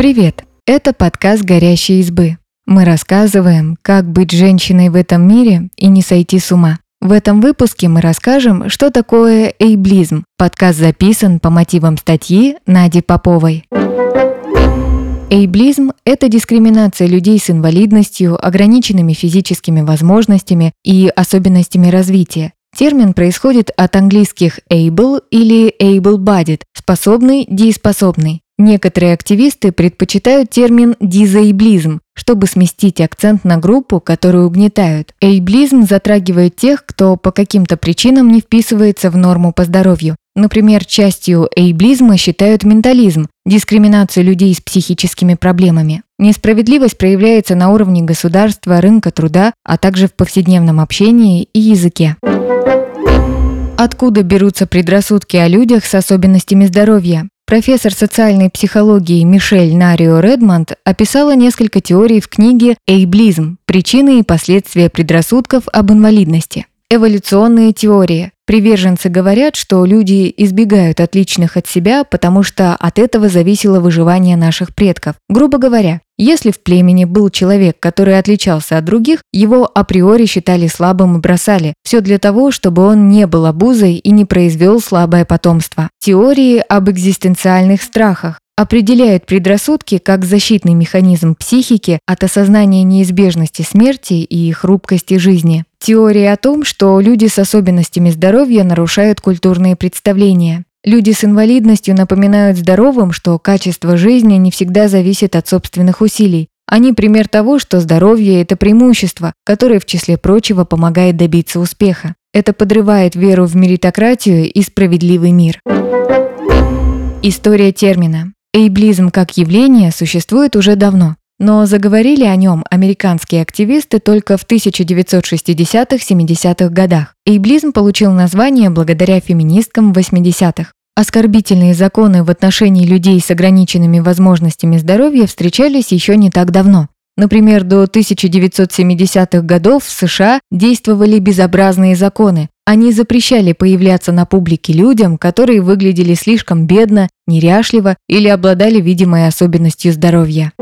Привет! Это подкаст «Горящие избы». Мы рассказываем, как быть женщиной в этом мире и не сойти с ума. В этом выпуске мы расскажем, что такое эйблизм. Подкаст записан по мотивам статьи Нади Поповой. Эйблизм – это дискриминация людей с инвалидностью, ограниченными физическими возможностями и особенностями развития. Термин происходит от английских able или able-bodied – способный, дееспособный. Некоторые активисты предпочитают термин «дизаиблизм», чтобы сместить акцент на группу, которую угнетают. Эйблизм затрагивает тех, кто по каким-то причинам не вписывается в норму по здоровью. Например, частью эйблизма считают ментализм, дискриминацию людей с психическими проблемами. Несправедливость проявляется на уровне государства, рынка труда, а также в повседневном общении и языке. Откуда берутся предрассудки о людях с особенностями здоровья? Профессор социальной психологии Мишель Нарио Редмонд описала несколько теорий в книге «Эйблизм. Причины и последствия предрассудков об инвалидности». Эволюционные теории. Приверженцы говорят, что люди избегают отличных от себя, потому что от этого зависело выживание наших предков. Грубо говоря, если в племени был человек, который отличался от других, его априори считали слабым и бросали. Все для того, чтобы он не был обузой и не произвел слабое потомство. Теории об экзистенциальных страхах определяют предрассудки как защитный механизм психики от осознания неизбежности смерти и хрупкости жизни. Теория о том, что люди с особенностями здоровья нарушают культурные представления. Люди с инвалидностью напоминают здоровым, что качество жизни не всегда зависит от собственных усилий. Они пример того, что здоровье – это преимущество, которое, в числе прочего, помогает добиться успеха. Это подрывает веру в меритократию и справедливый мир. История термина. Эйблизм как явление существует уже давно, но заговорили о нем американские активисты только в 1960-70-х годах. Эйблизм получил название благодаря феминисткам в 80-х. Оскорбительные законы в отношении людей с ограниченными возможностями здоровья встречались еще не так давно. Например, до 1970-х годов в США действовали безобразные законы. Они запрещали появляться на публике людям, которые выглядели слишком бедно, неряшливо или обладали видимой особенностью здоровья.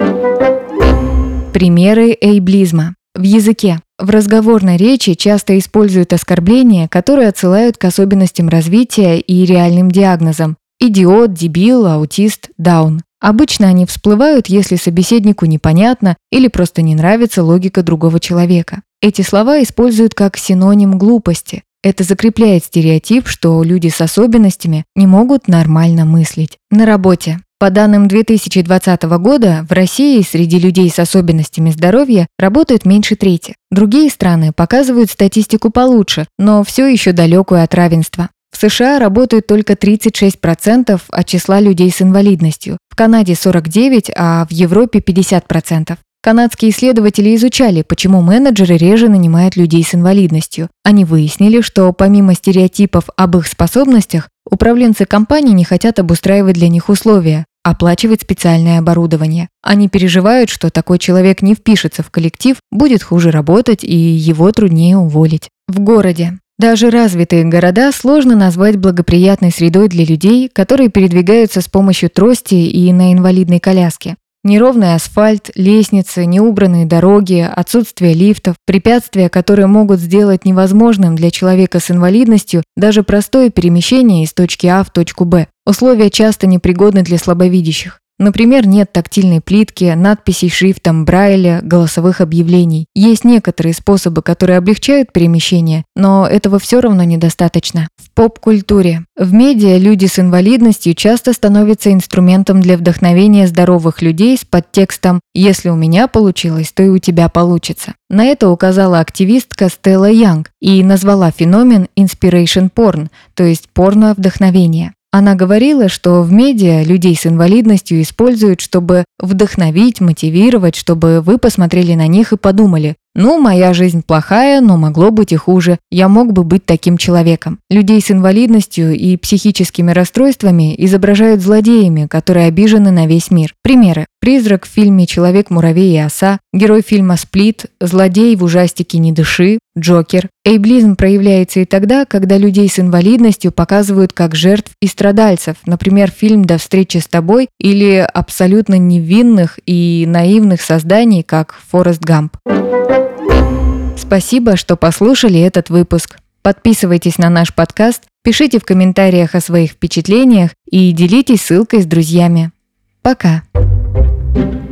Примеры эйблизма. В языке. В разговорной речи часто используют оскорбления, которые отсылают к особенностям развития и реальным диагнозам. Идиот, дебил, аутист, даун. Обычно они всплывают, если собеседнику непонятно или просто не нравится логика другого человека. Эти слова используют как синоним глупости. Это закрепляет стереотип, что люди с особенностями не могут нормально мыслить. На работе. По данным 2020 года, в России среди людей с особенностями здоровья работают меньше трети. Другие страны показывают статистику получше, но все еще далекую от равенства. В США работают только 36% от числа людей с инвалидностью, в Канаде 49%, а в Европе 50%. Канадские исследователи изучали, почему менеджеры реже нанимают людей с инвалидностью. Они выяснили, что помимо стереотипов об их способностях, управленцы компаний не хотят обустраивать для них условия, оплачивать специальное оборудование. Они переживают, что такой человек не впишется в коллектив, будет хуже работать и его труднее уволить. В городе. Даже развитые города сложно назвать благоприятной средой для людей, которые передвигаются с помощью трости и на инвалидной коляске. Неровный асфальт, лестницы, неубранные дороги, отсутствие лифтов, препятствия, которые могут сделать невозможным для человека с инвалидностью даже простое перемещение из точки А в точку Б. Условия часто непригодны для слабовидящих. Например, нет тактильной плитки, надписей шрифтом Брайля, голосовых объявлений. Есть некоторые способы, которые облегчают перемещение, но этого все равно недостаточно. В поп-культуре. В медиа люди с инвалидностью часто становятся инструментом для вдохновения здоровых людей с подтекстом «Если у меня получилось, то и у тебя получится». На это указала активистка Стелла Янг и назвала феномен «inspiration porn», то есть порно-вдохновение. Она говорила, что в медиа людей с инвалидностью используют, чтобы вдохновить, мотивировать, чтобы вы посмотрели на них и подумали, ну, моя жизнь плохая, но могло быть и хуже. Я мог бы быть таким человеком. Людей с инвалидностью и психическими расстройствами изображают злодеями, которые обижены на весь мир. Примеры. Призрак в фильме «Человек-муравей и оса», герой фильма «Сплит», злодей в ужастике «Не дыши», Джокер. Эйблизм проявляется и тогда, когда людей с инвалидностью показывают как жертв и страдальцев, например, фильм «До встречи с тобой» или абсолютно невинных и наивных созданий, как «Форест Гамп». Спасибо, что послушали этот выпуск. Подписывайтесь на наш подкаст, пишите в комментариях о своих впечатлениях и делитесь ссылкой с друзьями. Пока! thank you